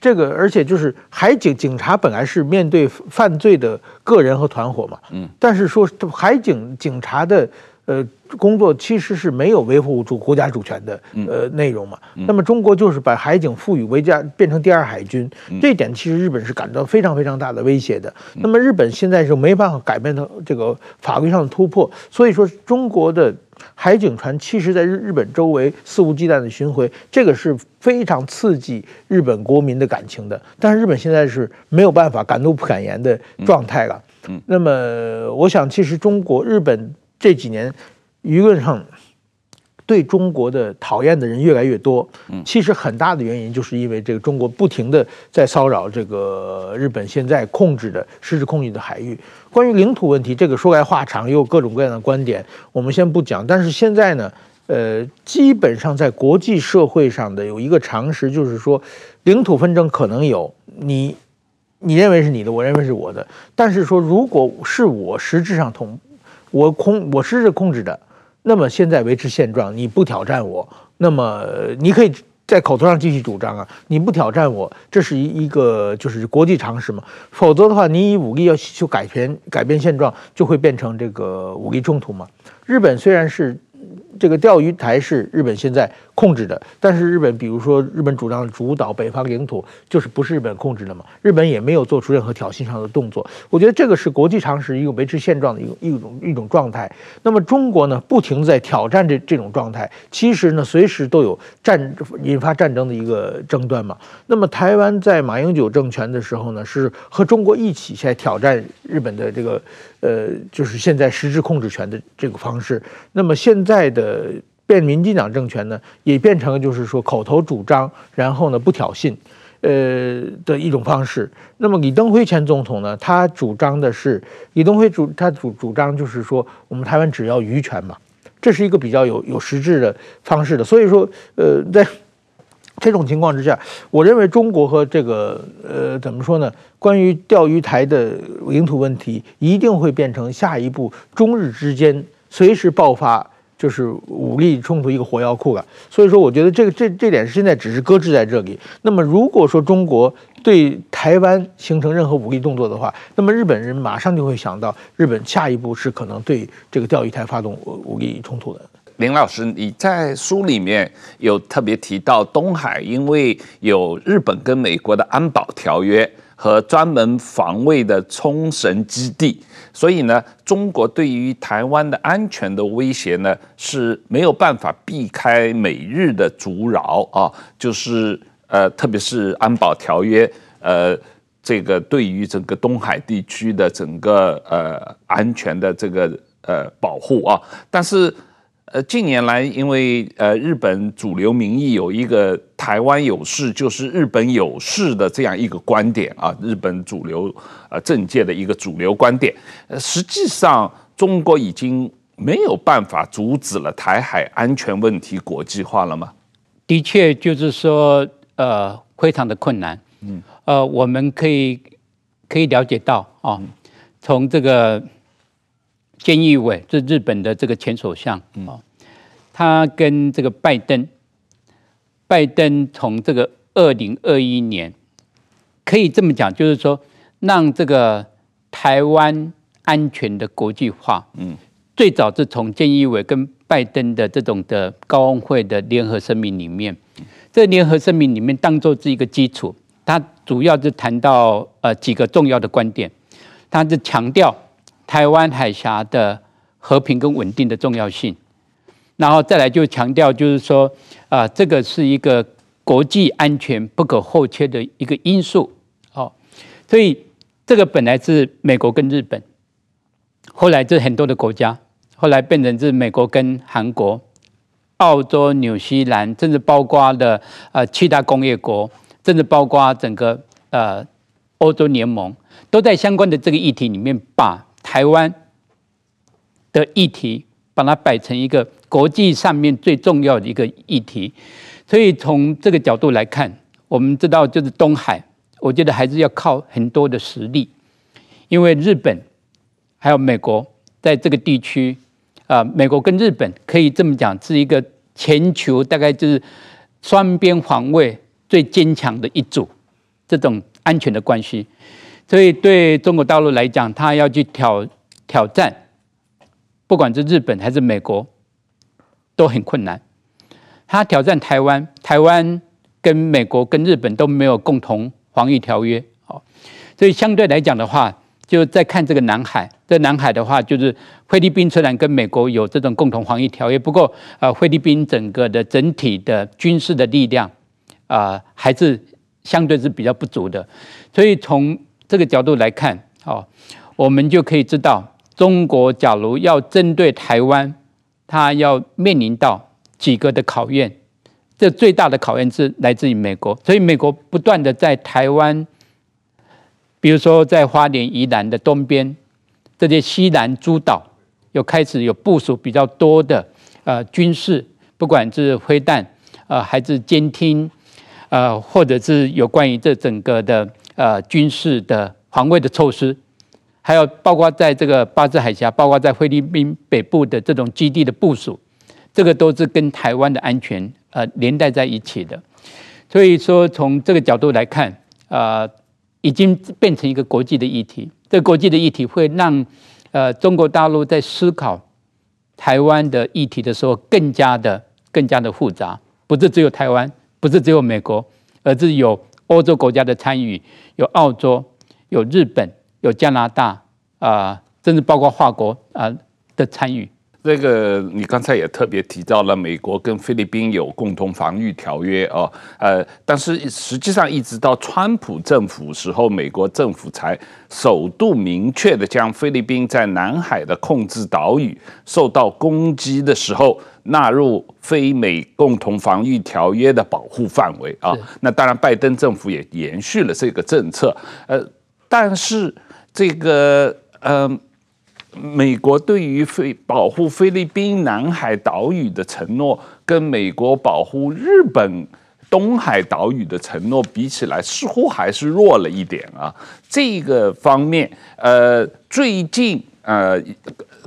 这个，而且就是海警警察本来是面对犯罪的个人和团伙嘛，嗯，但是说海警警察的呃工作其实是没有维护主国家主权的呃内容嘛，那么中国就是把海警赋予为家变成第二海军，这一点其实日本是感到非常非常大的威胁的。那么日本现在是没办法改变的这个法律上的突破，所以说中国的。海警船其实在日日本周围肆无忌惮的巡回，这个是非常刺激日本国民的感情的。但是日本现在是没有办法敢怒不敢言的状态了。嗯，那么我想，其实中国、日本这几年舆论上。对中国的讨厌的人越来越多，其实很大的原因就是因为这个中国不停地在骚扰这个日本现在控制的实质控制的海域。关于领土问题，这个说来话长，也有各种各样的观点，我们先不讲。但是现在呢，呃，基本上在国际社会上的有一个常识，就是说，领土纷争可能有，你你认为是你的，我认为是我的。但是说，如果是我实质上统，我控我实质控制的。那么现在维持现状，你不挑战我，那么你可以在口头上继续主张啊。你不挑战我，这是一一个就是国际常识嘛。否则的话，你以武力要去改变改变现状，就会变成这个武力冲突嘛。日本虽然是这个钓鱼台是日本现在控制的，但是日本比如说日本主张主导北方领土，就是不是日本控制的嘛？日本也没有做出任何挑衅上的动作。我觉得这个是国际常识，一个维持现状的一个一种一种状态。那么中国呢，不停在挑战这这种状态，其实呢，随时都有战引发战争的一个争端嘛。那么台湾在马英九政权的时候呢，是和中国一起在挑战日本的这个呃，就是现在实质控制权的这个方式。那么现在的呃变民进党政权呢，也变成就是说口头主张，然后呢不挑衅，呃的一种方式。那么李登辉前总统呢，他主张的是李登辉主他主主张就是说，我们台湾只要渔权嘛，这是一个比较有有实质的方式的。所以说，呃，在 *laughs* 这种情况之下，我认为中国和这个呃怎么说呢？关于钓鱼台的领土问题，一定会变成下一步中日之间。随时爆发就是武力冲突一个火药库了，所以说我觉得这个这这点现在只是搁置在这里。那么如果说中国对台湾形成任何武力动作的话，那么日本人马上就会想到日本下一步是可能对这个钓鱼台发动武力冲突的。林老师，你在书里面有特别提到东海，因为有日本跟美国的安保条约和专门防卫的冲绳基地。所以呢，中国对于台湾的安全的威胁呢，是没有办法避开美日的阻扰啊，就是呃，特别是安保条约，呃，这个对于整个东海地区的整个呃安全的这个呃保护啊，但是。呃，近年来，因为呃，日本主流民意有一个“台湾有事就是日本有事”的这样一个观点啊，日本主流呃政界的一个主流观点。呃，实际上，中国已经没有办法阻止了台海安全问题国际化了吗？的确，就是说，呃，非常的困难。嗯，呃，我们可以可以了解到啊，从这个。菅义伟这日本的这个前首相啊，他跟这个拜登，拜登从这个二零二一年，可以这么讲，就是说让这个台湾安全的国际化，嗯，最早是从菅义伟跟拜登的这种的高峰会的联合声明里面，这联合声明里面当做是一个基础，他主要是谈到呃几个重要的观点，他是强调。台湾海峡的和平跟稳定的重要性，然后再来就强调，就是说，啊，这个是一个国际安全不可或缺的一个因素。哦，所以这个本来是美国跟日本，后来这很多的国家，后来变成是美国跟韩国、澳洲、纽西兰，甚至包括的呃七大工业国，甚至包括整个呃欧洲联盟，都在相关的这个议题里面把。台湾的议题，把它摆成一个国际上面最重要的一个议题，所以从这个角度来看，我们知道就是东海，我觉得还是要靠很多的实力，因为日本还有美国在这个地区，啊，美国跟日本可以这么讲，是一个全球大概就是双边防卫最坚强的一组，这种安全的关系。所以对中国大陆来讲，他要去挑挑战，不管是日本还是美国，都很困难。他挑战台湾，台湾跟美国跟日本都没有共同防御条约，哦，所以相对来讲的话，就再看这个南海。这南海的话，就是菲律宾虽然跟美国有这种共同防御条约，不过呃，菲律宾整个的整体的军事的力量啊，还是相对是比较不足的。所以从这个角度来看，哦，我们就可以知道，中国假如要针对台湾，它要面临到几个的考验。这最大的考验是来自于美国，所以美国不断的在台湾，比如说在花莲宜兰的东边，这些西南诸岛，又开始有部署比较多的呃军事，不管是飞弹，呃还是监听，呃或者是有关于这整个的。呃，军事的防卫的措施，还有包括在这个巴士海峡，包括在菲律宾北部的这种基地的部署，这个都是跟台湾的安全呃连带在一起的。所以说，从这个角度来看，呃，已经变成一个国际的议题。这国际的议题会让呃中国大陆在思考台湾的议题的时候，更加的更加的复杂，不是只有台湾，不是只有美国，而是有欧洲国家的参与，有澳洲，有日本，有加拿大啊、甚至包括法国啊、的参与。这个你刚才也特别提到了，美国跟菲律宾有共同防御条约哦，呃，但是实际上一直到川普政府时候，美国政府才首度明确的将菲律宾在南海的控制岛屿受到攻击的时候纳入非美共同防御条约的保护范围啊。那当然，拜登政府也延续了这个政策，呃，但是这个呃。美国对于菲保护菲律宾南海岛屿的承诺，跟美国保护日本东海岛屿的承诺比起来，似乎还是弱了一点啊。这个方面，呃，最近呃，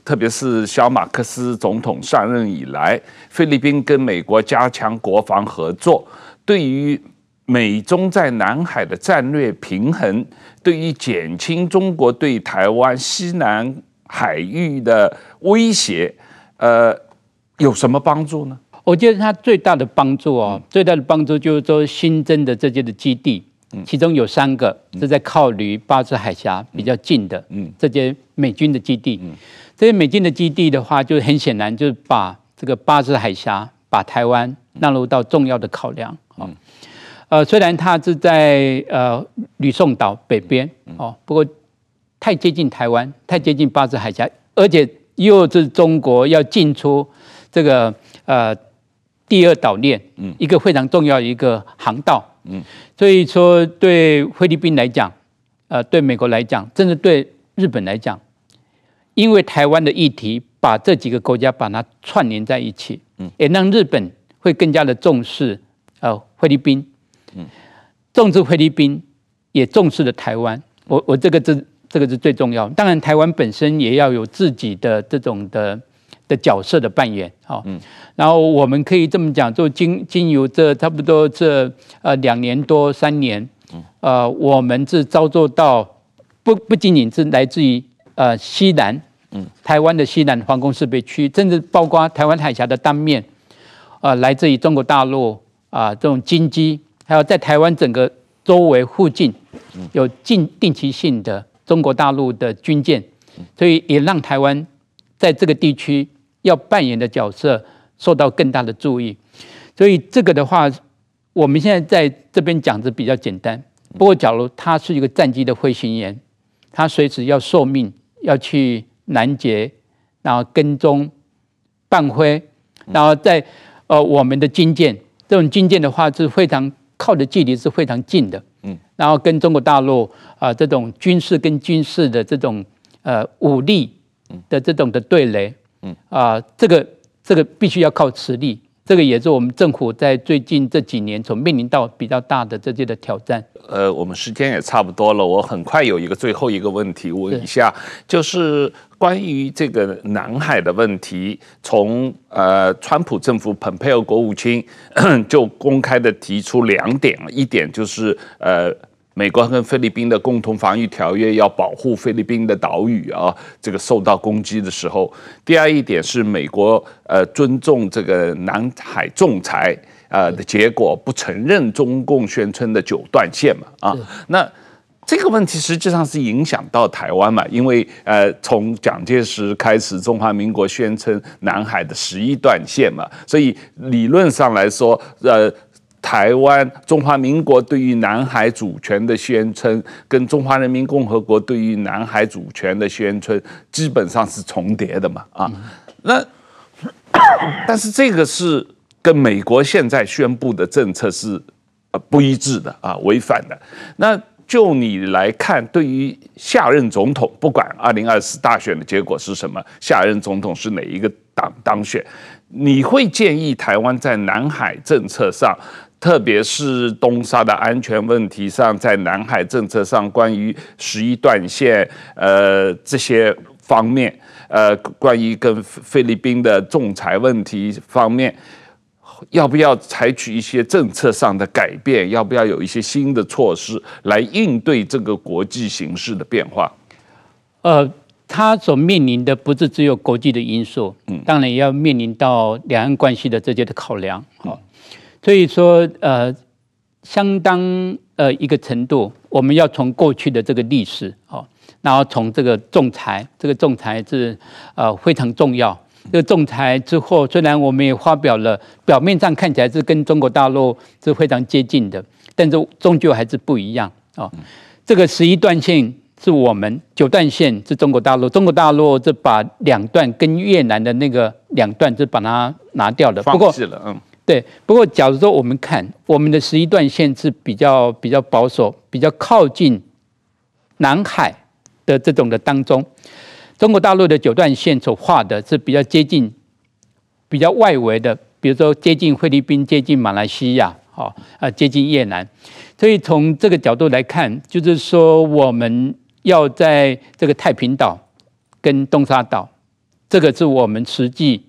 特别是小马克思总统上任以来，菲律宾跟美国加强国防合作，对于美中在南海的战略平衡，对于减轻中国对台湾西南。海域的威胁，呃，有什么帮助呢？我觉得它最大的帮助哦，最大的帮助就是说新增的这些的基地，嗯。其中有三个是在靠离巴士海峡比较近的，嗯，这些美军的基地，嗯。这些美军的基地的话，就很显然就是把这个巴士海峡，把台湾纳入到重要的考量，嗯，呃，虽然它是在呃吕宋岛北边，哦，不过。太接近台湾，太接近巴士海峡，而且又是中国要进出这个呃第二岛链，嗯，一个非常重要的一个航道，嗯，所以说对菲律宾来讲，呃，对美国来讲，甚至对日本来讲，因为台湾的议题把这几个国家把它串联在一起，嗯，也让日本会更加的重视呃菲律宾，嗯，重视菲律宾，也重视了台湾，我我这个是。这个是最重要。当然，台湾本身也要有自己的这种的的角色的扮演，好。嗯。然后我们可以这么讲，就经经由这差不多这呃两年多三年，嗯。呃，我们是遭受到不不仅仅是来自于呃西南，嗯，台湾的西南防空识别区，甚至包括台湾海峡的当面，呃，来自于中国大陆啊这种军机，还有在台湾整个周围附近有定定期性的。中国大陆的军舰，所以也让台湾在这个地区要扮演的角色受到更大的注意。所以这个的话，我们现在在这边讲的比较简单。不过，假如他是一个战机的飞行员，他随时要受命要去拦截，然后跟踪、伴飞，然后在呃我们的军舰，这种军舰的话是非常靠的距离是非常近的。嗯，然后跟中国大陆啊、呃、这种军事跟军事的这种呃武力的这种的对垒，嗯啊、呃，这个这个必须要靠实力，这个也是我们政府在最近这几年所面临到比较大的这些的挑战。呃，我们时间也差不多了，我很快有一个最后一个问题问一下，就是关于这个南海的问题，从呃川普政府蓬佩奥国务卿 *coughs* 就公开的提出两点，一点就是呃美国跟菲律宾的共同防御条约要保护菲律宾的岛屿啊，这个受到攻击的时候；第二一点是美国呃尊重这个南海仲裁。呃的结果不承认中共宣称的九段线嘛啊，那这个问题实际上是影响到台湾嘛，因为呃从蒋介石开始，中华民国宣称南海的十一段线嘛，所以理论上来说，呃台湾中华民国对于南海主权的宣称，跟中华人民共和国对于南海主权的宣称基本上是重叠的嘛啊，那 *coughs* 但是这个是。跟美国现在宣布的政策是呃不一致的啊，违反的。那就你来看，对于下任总统，不管二零二四大选的结果是什么，下任总统是哪一个党当选，你会建议台湾在南海政策上，特别是东沙的安全问题上，在南海政策上，关于十一段线呃这些方面，呃，关于跟菲律宾的仲裁问题方面。要不要采取一些政策上的改变？要不要有一些新的措施来应对这个国际形势的变化？呃，它所面临的不是只有国际的因素，嗯，当然也要面临到两岸关系的这些的考量，好，所以说呃，相当呃一个程度，我们要从过去的这个历史，哦，然后从这个仲裁，这个仲裁是呃非常重要。这个仲裁之后，虽然我们也发表了，表面上看起来是跟中国大陆是非常接近的，但是终究还是不一样啊。这个十一段线。是我们九段线是中国大陆，中国大陆就把两段跟越南的那个两段就把它拿掉了。放弃了，嗯，对。不过，假如说我们看我们的十一段线是比较比较保守，比较靠近南海的这种的当中，中国大陆的九段线所画的是比较接近比较外围的，比如说接近菲律宾、接近马来西亚，好啊，接近越南。所以从这个角度来看，就是说我们。要在这个太平岛跟东沙岛，这个是我们实际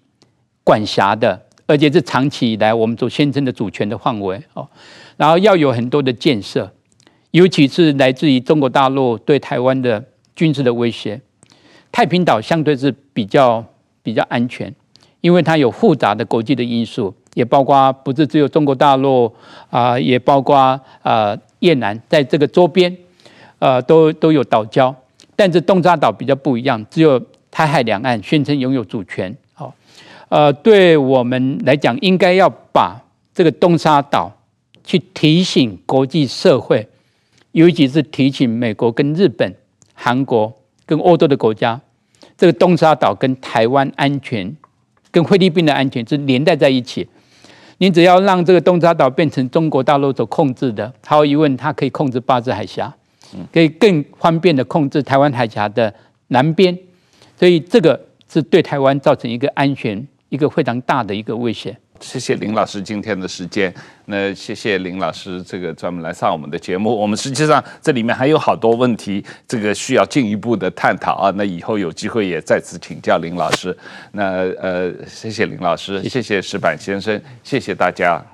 管辖的，而且是长期以来我们所宣称的主权的范围哦。然后要有很多的建设，尤其是来自于中国大陆对台湾的军事的威胁。太平岛相对是比较比较安全，因为它有复杂的国际的因素，也包括不是只有中国大陆啊，也包括啊越南在这个周边。呃，都都有岛礁，但是东沙岛比较不一样，只有台海两岸宣称拥有主权。呃，对我们来讲，应该要把这个东沙岛去提醒国际社会，尤其是提醒美国、跟日本、韩国、跟欧洲的国家，这个东沙岛跟台湾安全、跟菲律宾的安全是连带在一起。你只要让这个东沙岛变成中国大陆所控制的，毫无疑问，它可以控制八字海峡。可以更方便的控制台湾海峡的南边，所以这个是对台湾造成一个安全一个非常大的一个威胁。谢谢林老师今天的时间，那谢谢林老师这个专门来上我们的节目。我们实际上这里面还有好多问题，这个需要进一步的探讨啊。那以后有机会也再次请教林老师。那呃，谢谢林老师，谢谢石板先生，谢谢大家。